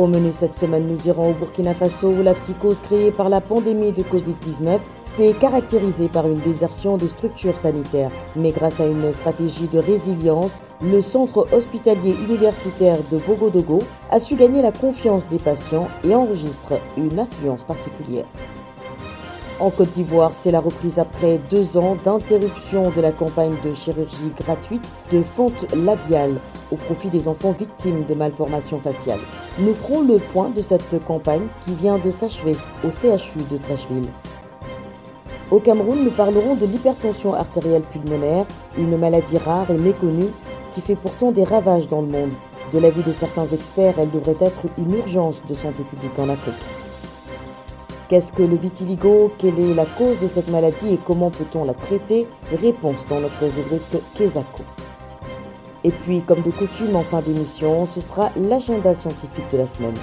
Au menu cette semaine, nous irons au Burkina Faso où la psychose créée par la pandémie de Covid-19 s'est caractérisée par une désertion des structures sanitaires. Mais grâce à une stratégie de résilience, le centre hospitalier universitaire de Bogodogo a su gagner la confiance des patients et enregistre une influence particulière. En Côte d'Ivoire, c'est la reprise après deux ans d'interruption de la campagne de chirurgie gratuite de fente labiale au profit des enfants victimes de malformations faciales. Nous ferons le point de cette campagne qui vient de s'achever au CHU de Trècheville. Au Cameroun, nous parlerons de l'hypertension artérielle pulmonaire, une maladie rare et méconnue qui fait pourtant des ravages dans le monde. De l'avis de certains experts, elle devrait être une urgence de santé publique en Afrique. Qu'est-ce que le vitiligo? Quelle est la cause de cette maladie et comment peut-on la traiter? Réponse dans notre rubrique Kesako. Et puis, comme de coutume en fin d'émission, ce sera l'agenda scientifique de la semaine.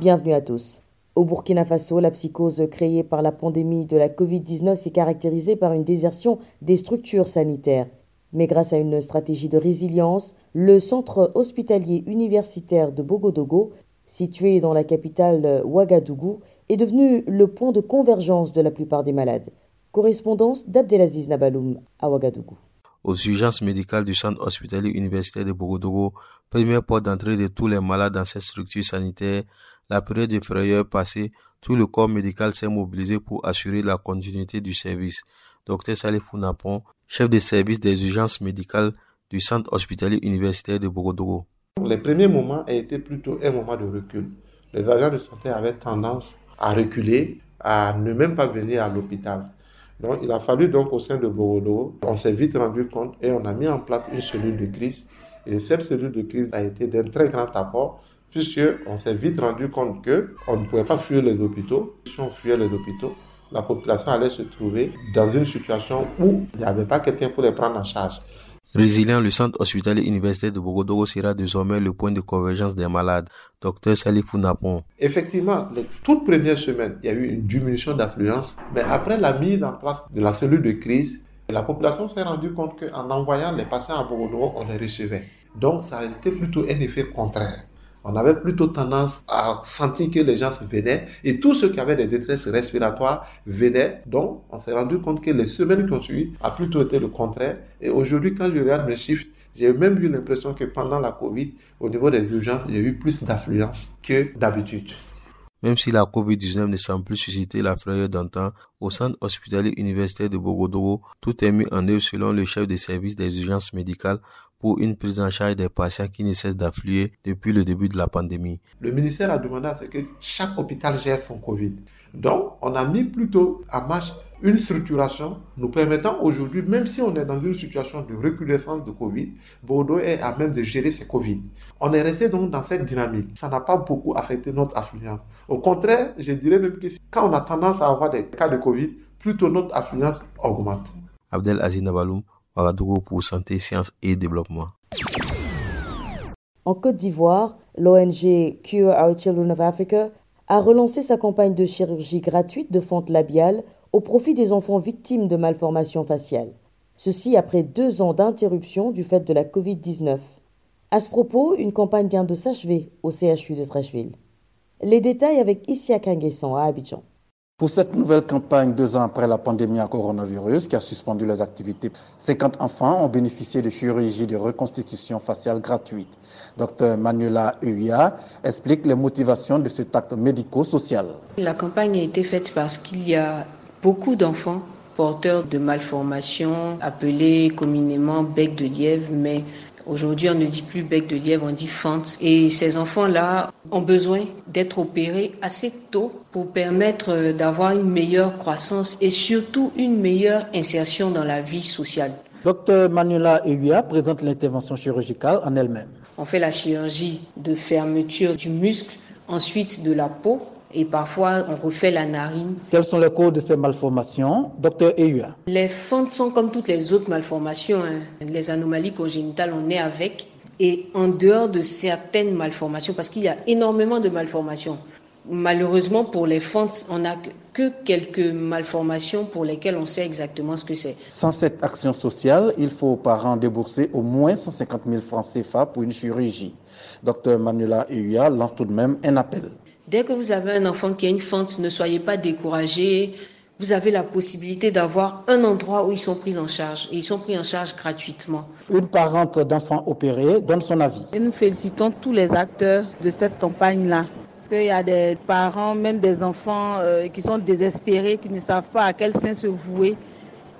Bienvenue à tous. Au Burkina Faso, la psychose créée par la pandémie de la Covid-19 s'est caractérisée par une désertion des structures sanitaires. Mais grâce à une stratégie de résilience, le centre hospitalier universitaire de Bogodogo, situé dans la capitale Ouagadougou, est devenu le point de convergence de la plupart des malades. Correspondance d'Abdelaziz Nabaloum à Ouagadougou. Aux urgences médicales du centre hospitalier universitaire de Bogodogo, première porte d'entrée de tous les malades dans cette structure sanitaire, la période de frayeur passée, tout le corps médical s'est mobilisé pour assurer la continuité du service. Dr Salif Napon, chef de service des urgences médicales du centre hospitalier universitaire de Bogodogo. Les premiers moments a été plutôt un moment de recul. Les agents de santé avaient tendance à reculer, à ne même pas venir à l'hôpital. Donc, il a fallu donc au sein de Bogodogo, on s'est vite rendu compte et on a mis en place une cellule de crise. Et cette cellule de crise a été d'un très grand apport puisqu'on s'est vite rendu compte qu'on ne pouvait pas fuir les hôpitaux. Si on fuyait les hôpitaux, la population allait se trouver dans une situation où il n'y avait pas quelqu'un pour les prendre en charge. Résilient, le centre hospitalier universitaire de Bogodogo sera désormais le point de convergence des malades. Docteur Salifou Napon. Effectivement, les toutes premières semaines, il y a eu une diminution d'affluence, mais après la mise en place de la cellule de crise, la population s'est rendue compte qu'en envoyant les patients à Bogodogo, on les recevait. Donc ça a été plutôt un effet contraire on avait plutôt tendance à sentir que les gens venaient et tous ceux qui avaient des détresses respiratoires venaient. Donc, on s'est rendu compte que les semaines qui ont suivi a plutôt été le contraire. Et aujourd'hui, quand je regarde mes chiffres, j'ai même eu l'impression que pendant la Covid, au niveau des urgences, il y a eu plus d'affluence que d'habitude. Même si la COVID-19 ne semble plus susciter la frayeur d'antan, au centre hospitalier universitaire de Bogodogo, tout est mis en œuvre selon le chef des services des urgences médicales pour une prise en charge des patients qui ne cessent d'affluer depuis le début de la pandémie. Le ministère a demandé à ce que chaque hôpital gère son Covid. Donc, on a mis plutôt à marche une structuration nous permettant aujourd'hui, même si on est dans une situation de recrudescence de Covid, Bordeaux est à même de gérer ses Covid. On est resté donc dans cette dynamique. Ça n'a pas beaucoup affecté notre affluence. Au contraire, je dirais même que quand on a tendance à avoir des cas de Covid, plutôt notre affluence augmente. Abdel Aziz Nabaloum, Pour Santé, Sciences et Développement. En Côte d'Ivoire, l'ONG Cure Our Children of Africa a relancé sa campagne de chirurgie gratuite de fente labiale au profit des enfants victimes de malformations faciales. Ceci après deux ans d'interruption du fait de la Covid-19. À ce propos, une campagne vient de s'achever au CHU de Trècheville. Les détails avec Issia Kanguessan à Abidjan. Pour cette nouvelle campagne, deux ans après la pandémie à coronavirus qui a suspendu les activités, 50 enfants ont bénéficié de chirurgie de reconstitution faciale gratuite. Dr Manuela Uya explique les motivations de cet acte médico-social. La campagne a été faite parce qu'il y a beaucoup d'enfants porteurs de malformations appelées communément bec de lièvre, mais Aujourd'hui, on ne dit plus bec de lièvre, on dit fente. Et ces enfants-là ont besoin d'être opérés assez tôt pour permettre d'avoir une meilleure croissance et surtout une meilleure insertion dans la vie sociale. Docteur Manuela Eguia présente l'intervention chirurgicale en elle-même. On fait la chirurgie de fermeture du muscle, ensuite de la peau et parfois on refait la narine. Quelles sont les causes de ces malformations, docteur Eua? Les fentes sont comme toutes les autres malformations. Hein. Les anomalies congénitales, on est avec. Et en dehors de certaines malformations, parce qu'il y a énormément de malformations, malheureusement pour les fentes, on n'a que quelques malformations pour lesquelles on sait exactement ce que c'est. Sans cette action sociale, il faut aux parents débourser au moins 150 000 francs CFA pour une chirurgie. Docteur Manuela Eua lance tout de même un appel. Dès que vous avez un enfant qui a une fente, ne soyez pas découragés. Vous avez la possibilité d'avoir un endroit où ils sont pris en charge et ils sont pris en charge gratuitement. Une parente d'enfants opérés donne son avis. Et nous félicitons tous les acteurs de cette campagne-là. Parce qu'il y a des parents, même des enfants euh, qui sont désespérés, qui ne savent pas à quel sein se vouer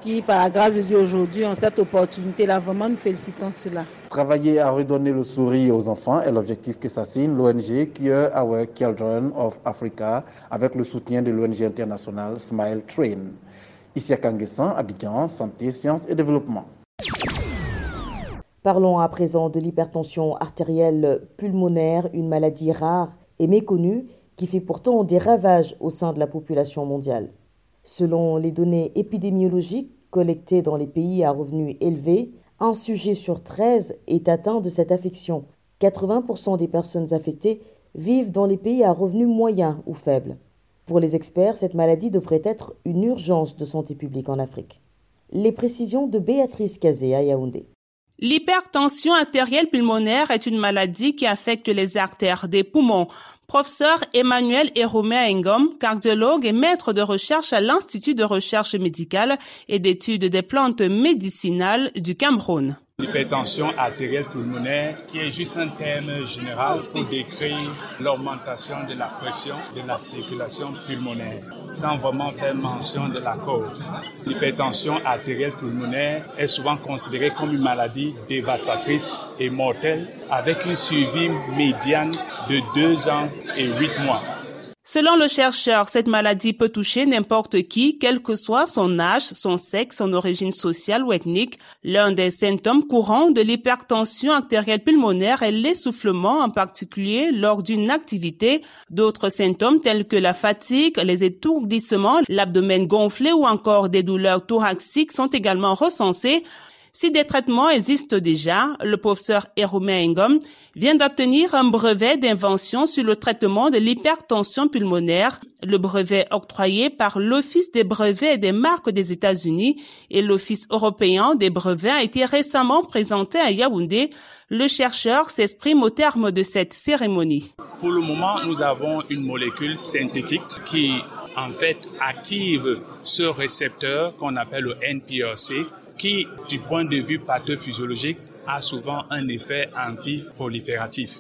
qui, par la grâce de Dieu, aujourd'hui ont cette opportunité-là. Vraiment, nous félicitons cela. Travailler à redonner le sourire aux enfants est l'objectif que s'assigne l'ONG Cure Our Children of Africa avec le soutien de l'ONG internationale Smile Train. Ici à Kangessan, Abidjan, Santé, Sciences et Développement. Parlons à présent de l'hypertension artérielle pulmonaire, une maladie rare et méconnue qui fait pourtant des ravages au sein de la population mondiale. Selon les données épidémiologiques collectées dans les pays à revenus élevés, un sujet sur 13 est atteint de cette affection. 80% des personnes affectées vivent dans les pays à revenus moyens ou faibles. Pour les experts, cette maladie devrait être une urgence de santé publique en Afrique. Les précisions de Béatrice Kazé à Yaoundé. L'hypertension artérielle pulmonaire est une maladie qui affecte les artères des poumons. Professeur Emmanuel Eromé Engom, cardiologue et maître de recherche à l'Institut de recherche médicale et d'études des plantes médicinales du Cameroun. L'hypertension artérielle pulmonaire, qui est juste un terme général pour décrire l'augmentation de la pression de la circulation pulmonaire, sans vraiment faire mention de la cause. L'hypertension artérielle pulmonaire est souvent considérée comme une maladie dévastatrice et mortelle, avec une suivi médiane de deux ans et huit mois. Selon le chercheur, cette maladie peut toucher n'importe qui, quel que soit son âge, son sexe, son origine sociale ou ethnique. L'un des symptômes courants de l'hypertension artérielle pulmonaire est l'essoufflement, en particulier lors d'une activité. D'autres symptômes tels que la fatigue, les étourdissements, l'abdomen gonflé ou encore des douleurs thoraciques sont également recensés. Si des traitements existent déjà, le professeur Engom vient d'obtenir un brevet d'invention sur le traitement de l'hypertension pulmonaire, le brevet octroyé par l'Office des brevets et des marques des États-Unis et l'Office européen des brevets a été récemment présenté à Yaoundé. Le chercheur s'exprime au terme de cette cérémonie. Pour le moment, nous avons une molécule synthétique qui en fait active ce récepteur qu'on appelle le NPRC qui, du point de vue pathophysiologique, a souvent un effet antiprolifératif.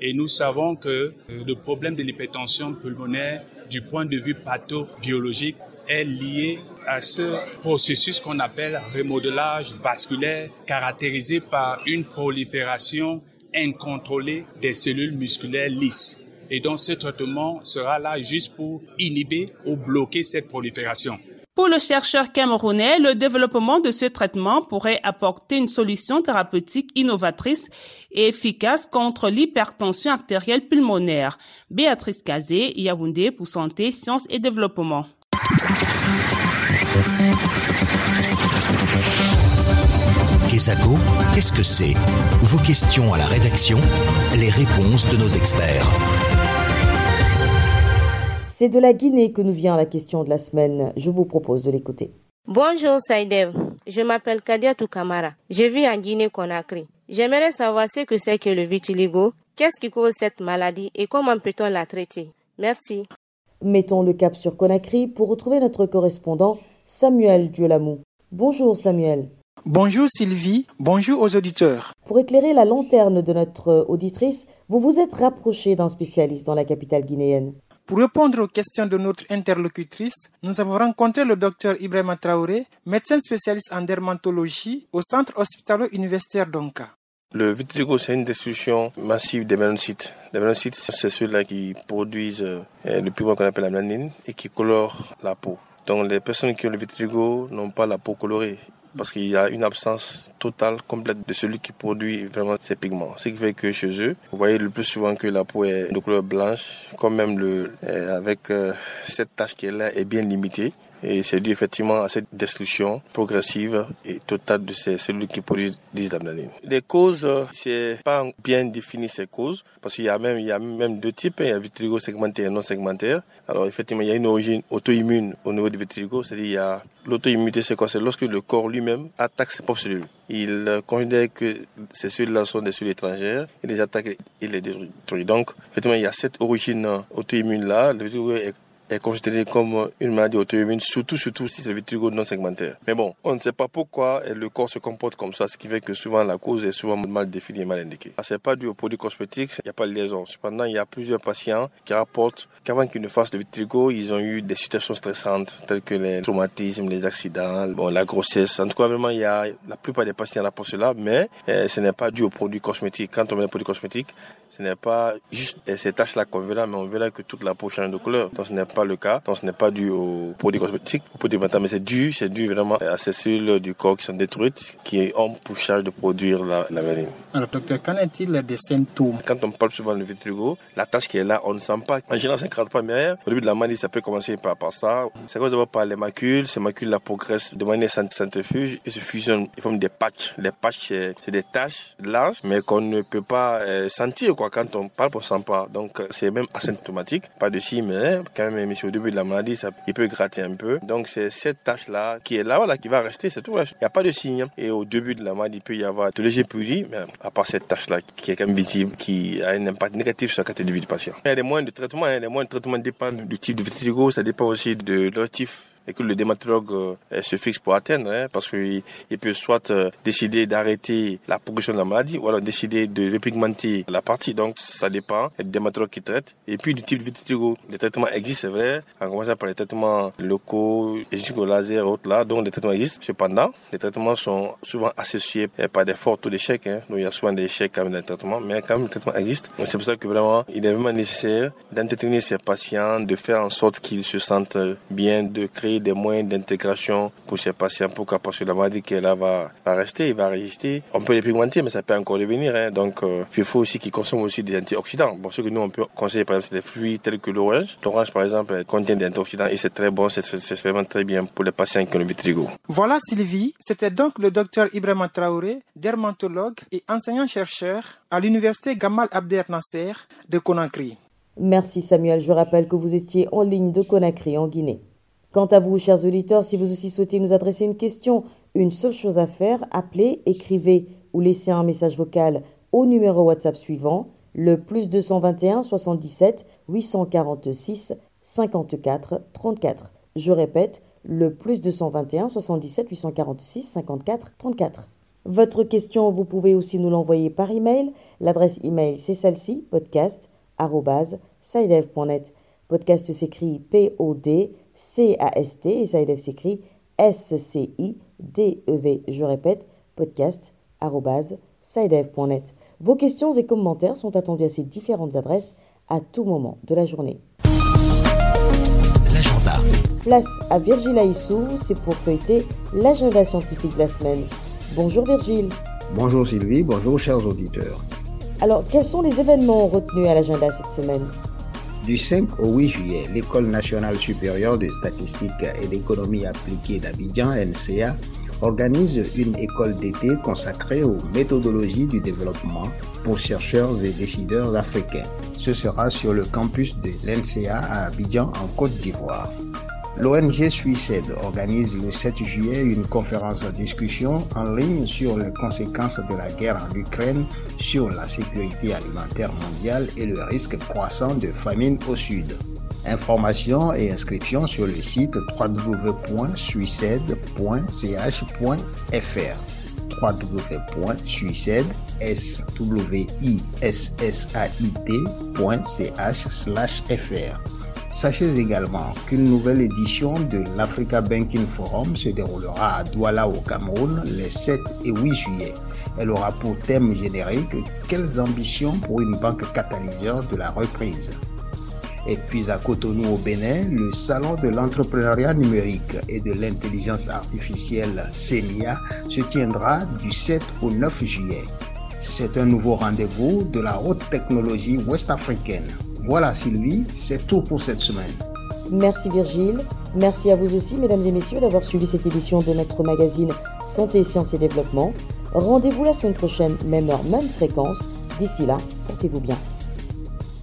Et nous savons que le problème de l'hypertension pulmonaire, du point de vue pathobiologique, est lié à ce processus qu'on appelle remodelage vasculaire, caractérisé par une prolifération incontrôlée des cellules musculaires lisses. Et donc ce traitement sera là juste pour inhiber ou bloquer cette prolifération. Pour le chercheur camerounais, le développement de ce traitement pourrait apporter une solution thérapeutique innovatrice et efficace contre l'hypertension artérielle pulmonaire. Béatrice Kazé, Yaoundé pour Santé, Sciences et Développement. Kesako, qu'est-ce que c'est? Vos questions à la rédaction, les réponses de nos experts. C'est de la Guinée que nous vient la question de la semaine. Je vous propose de l'écouter. Bonjour Saïdev, je m'appelle Kadia Kamara. Je vis en Guinée-Conakry. J'aimerais savoir ce que c'est que le vitiligo, qu'est-ce qui cause cette maladie et comment peut-on la traiter? Merci. Mettons le cap sur Conakry pour retrouver notre correspondant Samuel Diolamou. Bonjour Samuel. Bonjour Sylvie, bonjour aux auditeurs. Pour éclairer la lanterne de notre auditrice, vous vous êtes rapproché d'un spécialiste dans la capitale guinéenne. Pour répondre aux questions de notre interlocutrice, nous avons rencontré le docteur Ibrahim Traoré, médecin spécialiste en dermatologie au centre hospitalo-universitaire d'Onka. Le vitiligo, c'est une destruction massive des mélanocytes. Les mélanocytes, c'est ceux-là qui produisent euh, le pigment qu'on appelle la mélanine et qui colorent la peau. Donc les personnes qui ont le vitiligo n'ont pas la peau colorée. Parce qu'il y a une absence totale, complète de celui qui produit vraiment ces pigments. Ce qui fait que chez eux, vous voyez le plus souvent que la peau est de couleur blanche, comme même euh, avec euh, cette tache qui est là est bien limitée. Et c'est dû effectivement à cette destruction progressive et totale de ces cellules qui produisent la mélanine. Les causes, euh, c'est pas bien défini ces causes, parce qu'il y a même, il y a même deux types, hein. il y a vitiligo segmentaire et non segmentaire. Alors effectivement, il y a une origine auto-immune au niveau du vitiligo, c'est-à-dire il y a l'auto-immunité, c'est quoi? C'est lorsque le corps lui-même attaque ses propres cellules. Il euh, considère que ces cellules-là sont des cellules étrangères, il les attaque, il les détruit. Donc, effectivement, il y a cette origine auto-immune-là. Le vitiligo est est considéré comme une maladie auto-immune, surtout, surtout si c'est le vitiligo non segmentaire. Mais bon, on ne sait pas pourquoi le corps se comporte comme ça, ce qui fait que souvent la cause est souvent mal définie et mal indiquée. Ah, c'est pas dû aux produits cosmétiques, il n'y a pas de liaison. Cependant, il y a plusieurs patients qui rapportent qu'avant qu'ils ne fassent le vitiligo, ils ont eu des situations stressantes, telles que les traumatismes, les accidents, bon, la grossesse. En tout cas, vraiment, il y a, la plupart des patients rapportent cela, mais eh, ce n'est pas dû aux produits cosmétiques. Quand on met les produits cosmétiques, ce n'est pas juste eh, ces taches-là qu'on verra, mais on verra que toute la peau change de couleur. Donc, ce n'est pas le cas. Donc ce n'est pas dû aux produits cosmétiques, aux produits mais c'est dû, c'est dû vraiment à ces cellules du corps qui sont détruites, qui ont pour charge de produire la, la Alors docteur, qu'en est-il des symptômes? Quand on parle souvent de vitiligo, la tache qui est là, on ne sent pas. En général, ça ne crade pas, mais au début de la maladie, ça peut commencer par, par ça. C'est cause d'abord par les macules. Ces macules là progressent de manière centrifuge et se fusionnent. Ils forment des patchs. Les patchs, c'est des taches larges, mais qu'on ne peut pas euh, sentir quoi. Quand on parle, on ne sent pas. Donc c'est même asymptomatique. Pas de si, mais quand même, mais au début de la maladie, ça, il peut gratter un peu. Donc c'est cette tâche-là qui est là, voilà, qui va rester, c'est tout. Il n'y a pas de signe. Et au début de la maladie, il peut y avoir de légers purris, mais à part cette tâche-là qui est quand même visible, qui a un impact négatif sur la qualité de vie du patient. Il y a des moyens de traitement, hein. les moyens de traitement dépendent du type de vitiligo, ça dépend aussi de l'otif et que le dermatologue euh, se fixe pour atteindre, hein, parce qu'il il peut soit euh, décider d'arrêter la progression de la maladie, ou alors décider de repigmenter la partie. Donc ça dépend du dermatologue qui traite. Et puis du type vitiligo, les traitements existent, c'est vrai, en commençant par les traitements locaux, les laser, autres là, donc les traitements existent. Cependant, les traitements sont souvent associés par des forts taux d'échec, hein, donc il y a souvent des échecs quand même dans les traitements, mais quand même les traitements existent. C'est pour ça que vraiment, il est vraiment nécessaire d'entretenir ces patients, de faire en sorte qu'ils se sentent bien, de créer des moyens d'intégration pour ces patients. Pourquoi Parce que la maladie qui est là va, va rester, il va résister. On peut les pigmenter, mais ça peut encore revenir. Hein. Donc, euh, il faut aussi qu'ils consomment aussi des antioxydants. Bon, ce que nous, on peut conseiller, par exemple, c'est des fruits tels que l'orange. L'orange, par exemple, contient des antioxydants et c'est très bon, c'est vraiment très bien pour les patients qui ont le vitiligo. Voilà, Sylvie. C'était donc le docteur Ibrahim Traoré, dermatologue et enseignant-chercheur à l'université Gamal Abder Nasser de Conakry. Merci Samuel. Je rappelle que vous étiez en ligne de Conakry en Guinée. Quant à vous, chers auditeurs, si vous aussi souhaitez nous adresser une question, une seule chose à faire, appelez, écrivez ou laissez un message vocal au numéro WhatsApp suivant, le plus 221 77 846 54 34. Je répète, le plus 221 77 846 54 34. Votre question, vous pouvez aussi nous l'envoyer par email. L'adresse email, c'est celle-ci, podcast.sidev.net. Podcast s'écrit P-O-D C-A-S-T et ça s'écrit S-C-I-D-E-V. Je répète, podcast Vos questions et commentaires sont attendus à ces différentes adresses à tout moment de la journée. L'agenda. Place à Virgile Aissou, c'est pour feuilleter l'agenda scientifique de la semaine. Bonjour Virgile. Bonjour Sylvie, bonjour chers auditeurs. Alors, quels sont les événements retenus à l'agenda cette semaine? Du 5 au 8 juillet, l'École nationale supérieure de statistique et d'économie appliquée d'Abidjan, NCA, organise une école d'été consacrée aux méthodologies du développement pour chercheurs et décideurs africains. Ce sera sur le campus de l'NCA à Abidjan en Côte d'Ivoire. L'ONG Suicide organise le 7 juillet une conférence de discussion en ligne sur les conséquences de la guerre en Ukraine sur la sécurité alimentaire mondiale et le risque croissant de famine au sud. Informations et inscriptions sur le site www.suicide.ch.fr www.suicide.ch.fr Sachez également qu'une nouvelle édition de l'Africa Banking Forum se déroulera à Douala au Cameroun les 7 et 8 juillet. Elle aura pour thème générique Quelles ambitions pour une banque catalyseur de la reprise? Et puis à Cotonou au Bénin, le Salon de l'entrepreneuriat numérique et de l'intelligence artificielle CENIA se tiendra du 7 au 9 juillet. C'est un nouveau rendez-vous de la haute technologie ouest-africaine. Voilà Sylvie, c'est tout pour cette semaine. Merci Virgile. Merci à vous aussi, mesdames et messieurs, d'avoir suivi cette édition de notre magazine Santé, Sciences et Développement. Rendez-vous la semaine prochaine, même heure, même fréquence. D'ici là, portez-vous bien.